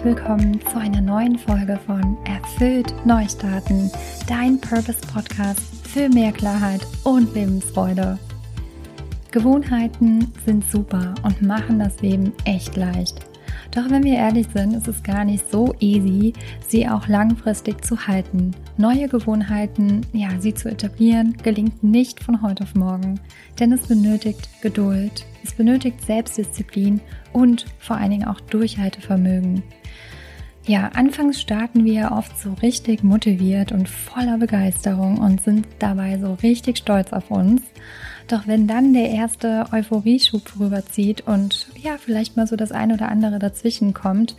herzlich willkommen zu einer neuen Folge von Erfüllt Neustarten, dein Purpose Podcast für mehr Klarheit und Lebensfreude. Gewohnheiten sind super und machen das Leben echt leicht. Doch wenn wir ehrlich sind, ist es gar nicht so easy, sie auch langfristig zu halten. Neue Gewohnheiten, ja, sie zu etablieren, gelingt nicht von heute auf morgen, denn es benötigt Geduld, es benötigt Selbstdisziplin und vor allen Dingen auch Durchhaltevermögen. Ja, anfangs starten wir oft so richtig motiviert und voller Begeisterung und sind dabei so richtig stolz auf uns. Doch wenn dann der erste Euphorieschub vorüberzieht und ja, vielleicht mal so das ein oder andere dazwischen kommt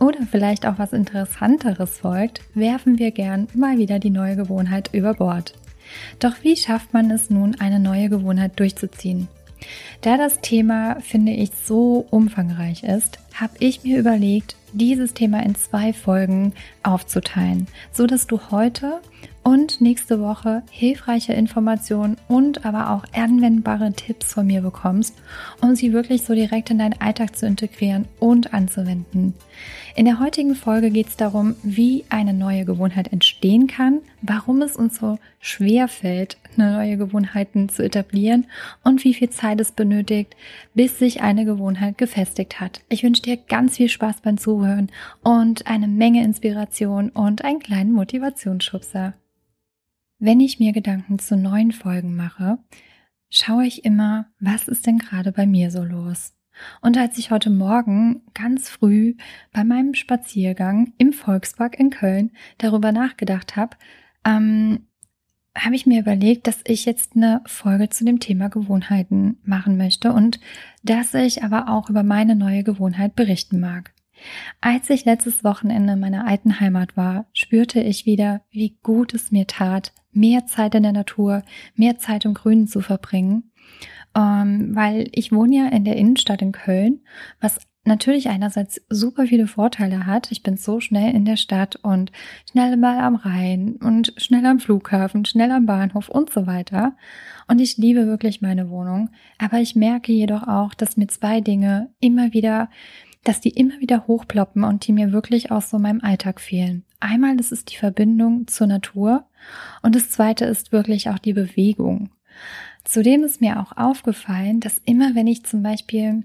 oder vielleicht auch was Interessanteres folgt, werfen wir gern mal wieder die neue Gewohnheit über Bord. Doch wie schafft man es nun, eine neue Gewohnheit durchzuziehen? Da das Thema, finde ich, so umfangreich ist, habe ich mir überlegt, dieses Thema in zwei Folgen aufzuteilen, so dass du heute und nächste Woche hilfreiche Informationen und aber auch anwendbare Tipps von mir bekommst, um sie wirklich so direkt in deinen Alltag zu integrieren und anzuwenden. In der heutigen Folge geht es darum, wie eine neue Gewohnheit entstehen kann, warum es uns so schwer fällt, neue Gewohnheiten zu etablieren und wie viel Zeit es benötigt, bis sich eine Gewohnheit gefestigt hat. Ich wünsche dir ganz viel Spaß beim Zuhören und eine Menge Inspiration und einen kleinen Motivationsschubser. Wenn ich mir Gedanken zu neuen Folgen mache, schaue ich immer, was ist denn gerade bei mir so los? Und als ich heute Morgen ganz früh bei meinem Spaziergang im Volkspark in Köln darüber nachgedacht habe, ähm, habe ich mir überlegt, dass ich jetzt eine Folge zu dem Thema Gewohnheiten machen möchte und dass ich aber auch über meine neue Gewohnheit berichten mag. Als ich letztes Wochenende in meiner alten Heimat war, spürte ich wieder, wie gut es mir tat, mehr Zeit in der Natur, mehr Zeit im Grünen zu verbringen. Ähm, weil ich wohne ja in der Innenstadt in Köln, was natürlich einerseits super viele Vorteile hat. Ich bin so schnell in der Stadt und schnell mal am Rhein und schnell am Flughafen, schnell am Bahnhof und so weiter. Und ich liebe wirklich meine Wohnung. Aber ich merke jedoch auch, dass mir zwei Dinge immer wieder dass die immer wieder hochploppen und die mir wirklich aus so meinem Alltag fehlen. Einmal, das ist die Verbindung zur Natur und das zweite ist wirklich auch die Bewegung. Zudem ist mir auch aufgefallen, dass immer wenn ich zum Beispiel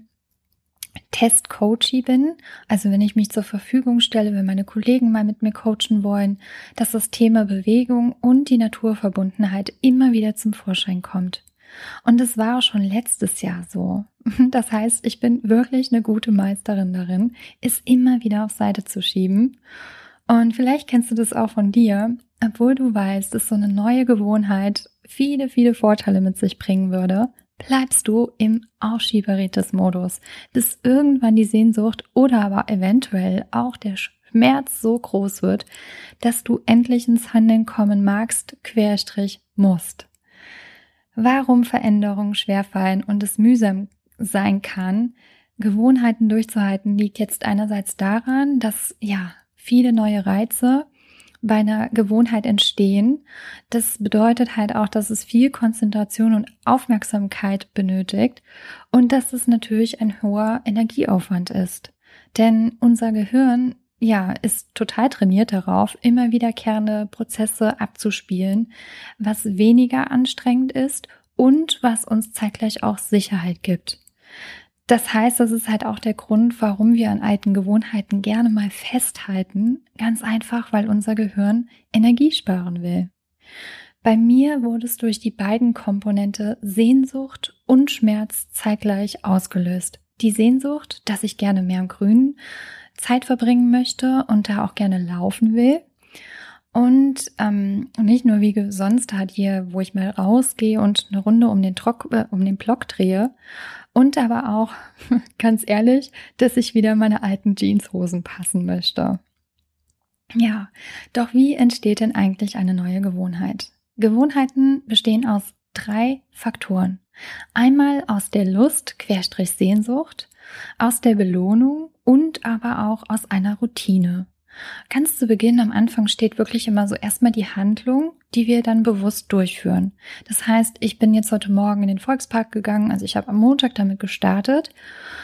Testcoachy bin, also wenn ich mich zur Verfügung stelle, wenn meine Kollegen mal mit mir coachen wollen, dass das Thema Bewegung und die Naturverbundenheit immer wieder zum Vorschein kommt. Und es war auch schon letztes Jahr so. Das heißt, ich bin wirklich eine gute Meisterin darin, es immer wieder auf Seite zu schieben. Und vielleicht kennst du das auch von dir, obwohl du weißt, dass so eine neue Gewohnheit viele, viele Vorteile mit sich bringen würde, bleibst du im Aufschieberitis-Modus, bis irgendwann die Sehnsucht oder aber eventuell auch der Schmerz so groß wird, dass du endlich ins Handeln kommen magst, querstrich musst warum Veränderungen schwerfallen und es mühsam sein kann, Gewohnheiten durchzuhalten, liegt jetzt einerseits daran, dass ja viele neue Reize bei einer Gewohnheit entstehen. Das bedeutet halt auch, dass es viel Konzentration und Aufmerksamkeit benötigt und dass es natürlich ein hoher Energieaufwand ist. Denn unser Gehirn ja, ist total trainiert darauf, immer wiederkehrende Prozesse abzuspielen, was weniger anstrengend ist und was uns zeitgleich auch Sicherheit gibt. Das heißt, das ist halt auch der Grund, warum wir an alten Gewohnheiten gerne mal festhalten. Ganz einfach, weil unser Gehirn Energie sparen will. Bei mir wurde es durch die beiden Komponente Sehnsucht und Schmerz zeitgleich ausgelöst. Die Sehnsucht, dass ich gerne mehr im Grünen Zeit verbringen möchte und da auch gerne laufen will. Und ähm, nicht nur wie sonst halt hier, wo ich mal rausgehe und eine Runde um den, Trock, äh, um den Block drehe. Und aber auch, ganz ehrlich, dass ich wieder meine alten Jeanshosen passen möchte. Ja, doch wie entsteht denn eigentlich eine neue Gewohnheit? Gewohnheiten bestehen aus drei Faktoren. Einmal aus der Lust, Querstrich Sehnsucht, aus der Belohnung und aber auch aus einer Routine. Ganz zu Beginn am Anfang steht wirklich immer so erstmal die Handlung, die wir dann bewusst durchführen. Das heißt, ich bin jetzt heute Morgen in den Volkspark gegangen, also ich habe am Montag damit gestartet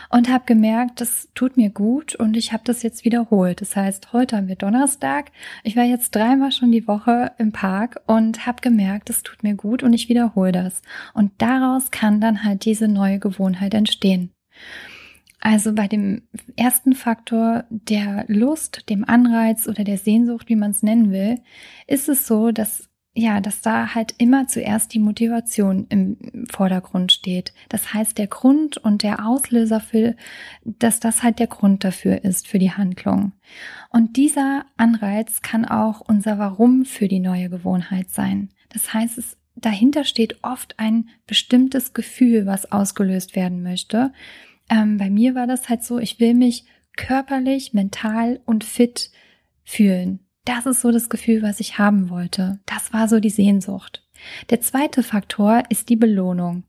und habe gemerkt, das tut mir gut und ich habe das jetzt wiederholt. Das heißt, heute haben wir Donnerstag. Ich war jetzt dreimal schon die Woche im Park und habe gemerkt, das tut mir gut und ich wiederhole das. Und daraus kann dann halt diese neue Gewohnheit entstehen. Also bei dem ersten Faktor der Lust, dem Anreiz oder der Sehnsucht, wie man es nennen will, ist es so, dass ja, dass da halt immer zuerst die Motivation im Vordergrund steht. Das heißt, der Grund und der Auslöser für, dass das halt der Grund dafür ist, für die Handlung. Und dieser Anreiz kann auch unser Warum für die neue Gewohnheit sein. Das heißt, es dahinter steht oft ein bestimmtes Gefühl, was ausgelöst werden möchte. Ähm, bei mir war das halt so, ich will mich körperlich, mental und fit fühlen. Das ist so das Gefühl, was ich haben wollte. Das war so die Sehnsucht. Der zweite Faktor ist die Belohnung.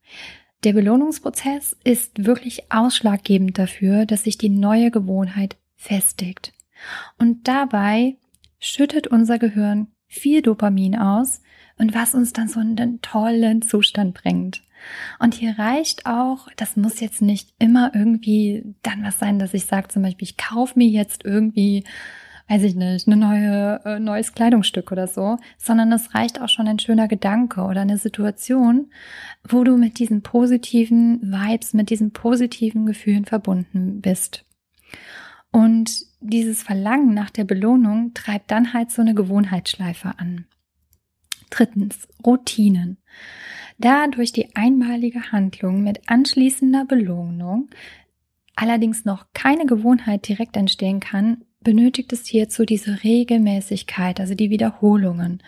Der Belohnungsprozess ist wirklich ausschlaggebend dafür, dass sich die neue Gewohnheit festigt. Und dabei schüttet unser Gehirn viel Dopamin aus und was uns dann so in einen tollen Zustand bringt. Und hier reicht auch, das muss jetzt nicht immer irgendwie dann was sein, dass ich sage zum Beispiel, ich kaufe mir jetzt irgendwie, weiß ich nicht, eine neue, äh, neues Kleidungsstück oder so, sondern es reicht auch schon ein schöner Gedanke oder eine Situation, wo du mit diesen positiven Vibes, mit diesen positiven Gefühlen verbunden bist. Und dieses Verlangen nach der Belohnung treibt dann halt so eine Gewohnheitsschleife an. Drittens, Routinen. Da durch die einmalige Handlung mit anschließender Belohnung allerdings noch keine Gewohnheit direkt entstehen kann, benötigt es hierzu diese Regelmäßigkeit, also die Wiederholungen,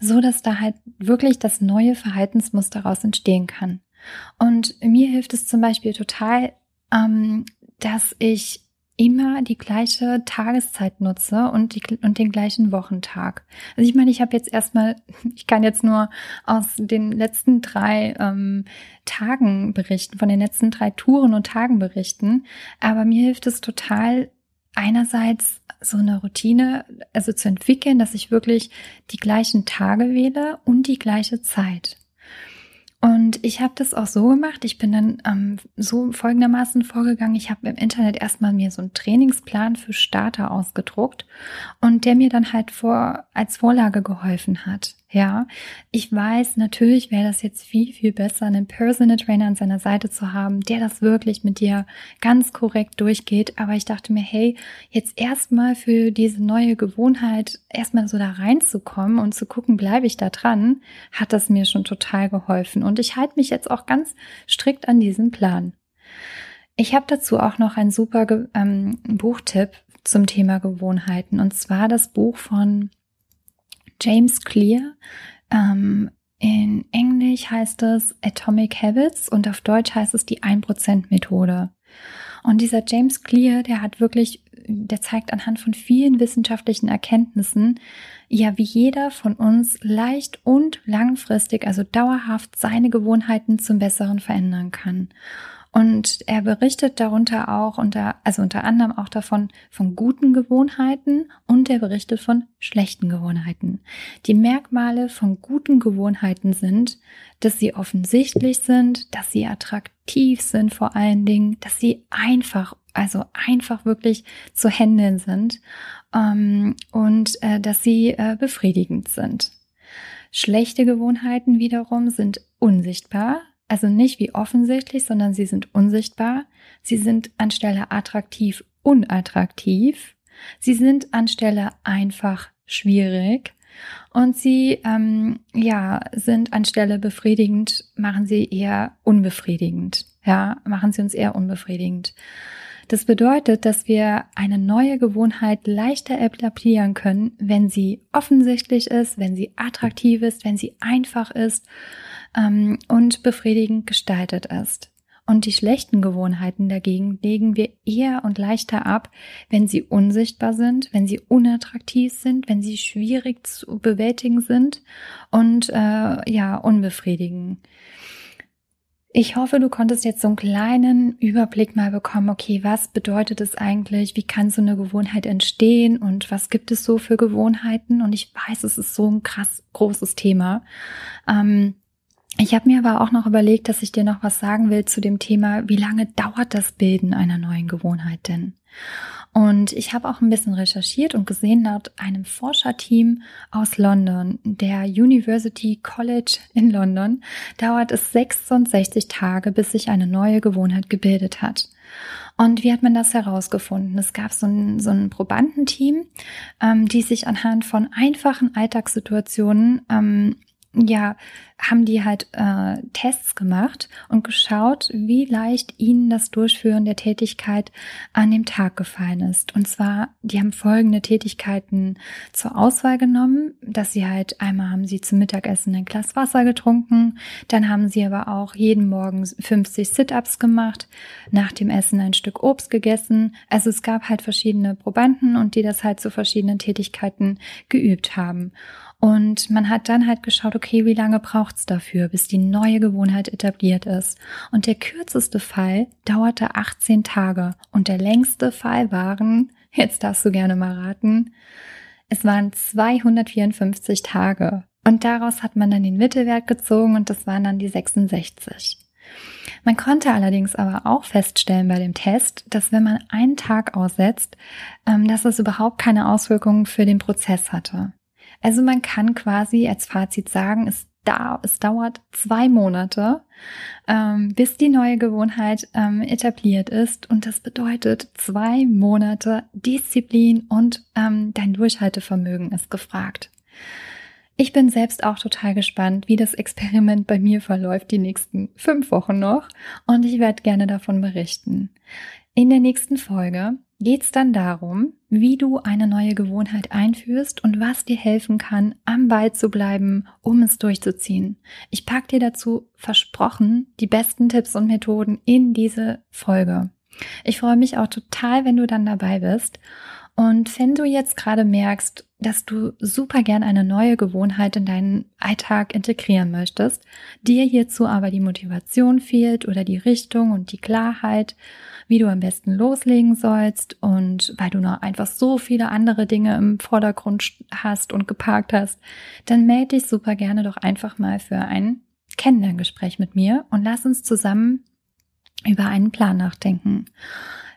so dass da halt wirklich das neue Verhaltensmuster daraus entstehen kann. Und mir hilft es zum Beispiel total, ähm, dass ich immer die gleiche Tageszeit nutze und, die, und den gleichen Wochentag. Also ich meine, ich habe jetzt erstmal, ich kann jetzt nur aus den letzten drei ähm, Tagen berichten, von den letzten drei Touren und Tagen berichten, aber mir hilft es total, einerseits so eine Routine, also zu entwickeln, dass ich wirklich die gleichen Tage wähle und die gleiche Zeit. Und ich habe das auch so gemacht. Ich bin dann ähm, so folgendermaßen vorgegangen. Ich habe im Internet erstmal mir so einen Trainingsplan für Starter ausgedruckt und der mir dann halt vor als Vorlage geholfen hat. Ja, ich weiß, natürlich wäre das jetzt viel, viel besser, einen Personal Trainer an seiner Seite zu haben, der das wirklich mit dir ganz korrekt durchgeht. Aber ich dachte mir, hey, jetzt erstmal für diese neue Gewohnheit, erstmal so da reinzukommen und zu gucken, bleibe ich da dran, hat das mir schon total geholfen. Und ich halte mich jetzt auch ganz strikt an diesen Plan. Ich habe dazu auch noch einen super ähm, Buchtipp zum Thema Gewohnheiten. Und zwar das Buch von James Clear. Ähm, in Englisch heißt es Atomic Habits und auf Deutsch heißt es die 1% Methode. Und dieser James Clear, der hat wirklich, der zeigt anhand von vielen wissenschaftlichen Erkenntnissen, ja, wie jeder von uns leicht und langfristig, also dauerhaft seine Gewohnheiten zum Besseren verändern kann. Und er berichtet darunter auch unter, also unter anderem auch davon von guten Gewohnheiten und er berichtet von schlechten Gewohnheiten. Die Merkmale von guten Gewohnheiten sind, dass sie offensichtlich sind, dass sie attraktiv sind vor allen Dingen, dass sie einfach, also einfach wirklich zu handeln sind ähm, und äh, dass sie äh, befriedigend sind. Schlechte Gewohnheiten wiederum sind unsichtbar, also nicht wie offensichtlich, sondern sie sind unsichtbar. Sie sind anstelle attraktiv unattraktiv. Sie sind anstelle einfach schwierig. Und sie, ähm, ja, sind anstelle befriedigend, machen sie eher unbefriedigend. Ja, machen sie uns eher unbefriedigend. Das bedeutet, dass wir eine neue Gewohnheit leichter etablieren können, wenn sie offensichtlich ist, wenn sie attraktiv ist, wenn sie einfach ist ähm, und befriedigend gestaltet ist. Und die schlechten Gewohnheiten dagegen legen wir eher und leichter ab, wenn sie unsichtbar sind, wenn sie unattraktiv sind, wenn sie schwierig zu bewältigen sind und äh, ja unbefriedigen. Ich hoffe, du konntest jetzt so einen kleinen Überblick mal bekommen, okay, was bedeutet es eigentlich, wie kann so eine Gewohnheit entstehen und was gibt es so für Gewohnheiten? Und ich weiß, es ist so ein krass großes Thema. Ähm, ich habe mir aber auch noch überlegt, dass ich dir noch was sagen will zu dem Thema, wie lange dauert das Bilden einer neuen Gewohnheit denn? Und ich habe auch ein bisschen recherchiert und gesehen, laut einem Forscherteam aus London, der University College in London, dauert es 66 Tage, bis sich eine neue Gewohnheit gebildet hat. Und wie hat man das herausgefunden? Es gab so ein, so ein Probandenteam, ähm, die sich anhand von einfachen Alltagssituationen ähm, ja, haben die halt äh, Tests gemacht und geschaut, wie leicht ihnen das Durchführen der Tätigkeit an dem Tag gefallen ist. Und zwar, die haben folgende Tätigkeiten zur Auswahl genommen, dass sie halt einmal haben sie zum Mittagessen ein Glas Wasser getrunken, dann haben sie aber auch jeden Morgen 50 Sit-ups gemacht, nach dem Essen ein Stück Obst gegessen. Also es gab halt verschiedene Probanden und die das halt zu verschiedenen Tätigkeiten geübt haben. Und man hat dann halt geschaut, okay, wie lange braucht's dafür, bis die neue Gewohnheit etabliert ist. Und der kürzeste Fall dauerte 18 Tage und der längste Fall waren, jetzt darfst du gerne mal raten, es waren 254 Tage. Und daraus hat man dann den Mittelwert gezogen und das waren dann die 66. Man konnte allerdings aber auch feststellen bei dem Test, dass wenn man einen Tag aussetzt, ähm, dass es überhaupt keine Auswirkungen für den Prozess hatte. Also man kann quasi als Fazit sagen, es, da, es dauert zwei Monate, ähm, bis die neue Gewohnheit ähm, etabliert ist. Und das bedeutet, zwei Monate Disziplin und ähm, dein Durchhaltevermögen ist gefragt. Ich bin selbst auch total gespannt, wie das Experiment bei mir verläuft die nächsten fünf Wochen noch und ich werde gerne davon berichten. In der nächsten Folge geht es dann darum, wie du eine neue Gewohnheit einführst und was dir helfen kann, am Ball zu bleiben, um es durchzuziehen. Ich packe dir dazu versprochen die besten Tipps und Methoden in diese Folge. Ich freue mich auch total, wenn du dann dabei bist. Und wenn du jetzt gerade merkst, dass du super gern eine neue Gewohnheit in deinen Alltag integrieren möchtest, dir hierzu aber die Motivation fehlt oder die Richtung und die Klarheit, wie du am besten loslegen sollst und weil du noch einfach so viele andere Dinge im Vordergrund hast und geparkt hast, dann melde dich super gerne doch einfach mal für ein Kennenlerngespräch mit mir und lass uns zusammen über einen Plan nachdenken.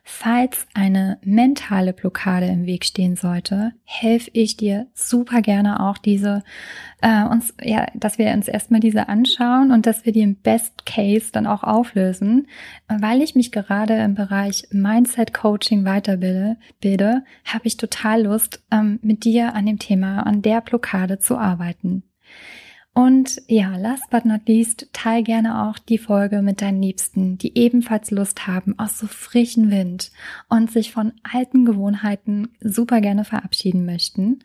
Falls eine mentale Blockade im Weg stehen sollte, helfe ich dir super gerne auch diese äh, uns ja, dass wir uns erstmal diese anschauen und dass wir die im Best Case dann auch auflösen, weil ich mich gerade im Bereich Mindset Coaching weiterbilde, bilde, habe ich total Lust, ähm, mit dir an dem Thema, an der Blockade zu arbeiten. Und ja, last but not least, teil gerne auch die Folge mit deinen Liebsten, die ebenfalls Lust haben auf so frischen Wind und sich von alten Gewohnheiten super gerne verabschieden möchten.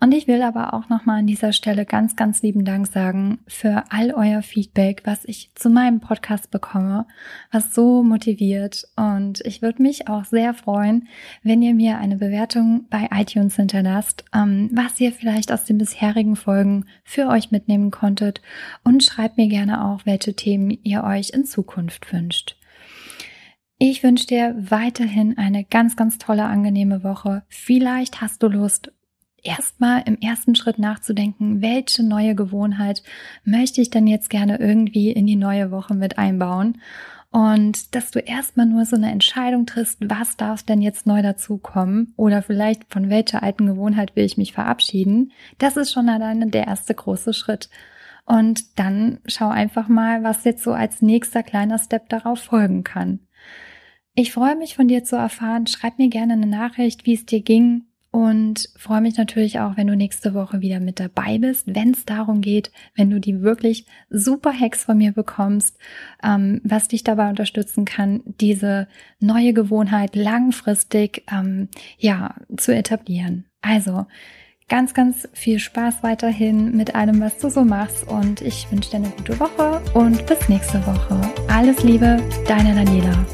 Und ich will aber auch nochmal an dieser Stelle ganz, ganz lieben Dank sagen für all euer Feedback, was ich zu meinem Podcast bekomme, was so motiviert. Und ich würde mich auch sehr freuen, wenn ihr mir eine Bewertung bei iTunes hinterlasst, ähm, was ihr vielleicht aus den bisherigen Folgen für euch mitnehmen nehmen konntet und schreibt mir gerne auch, welche Themen ihr euch in Zukunft wünscht. Ich wünsche dir weiterhin eine ganz, ganz tolle, angenehme Woche. Vielleicht hast du Lust, erstmal im ersten Schritt nachzudenken, welche neue Gewohnheit möchte ich denn jetzt gerne irgendwie in die neue Woche mit einbauen und dass du erstmal nur so eine Entscheidung triffst, was darf denn jetzt neu dazukommen oder vielleicht von welcher alten Gewohnheit will ich mich verabschieden, das ist schon alleine der erste große Schritt. Und dann schau einfach mal, was jetzt so als nächster kleiner Step darauf folgen kann. Ich freue mich von dir zu erfahren. Schreib mir gerne eine Nachricht, wie es dir ging, und freue mich natürlich auch, wenn du nächste Woche wieder mit dabei bist, wenn es darum geht, wenn du die wirklich super Hacks von mir bekommst, ähm, was dich dabei unterstützen kann, diese neue Gewohnheit langfristig ähm, ja zu etablieren. Also ganz, ganz viel Spaß weiterhin mit allem, was du so machst und ich wünsche dir eine gute Woche und bis nächste Woche. Alles Liebe, deine Daniela.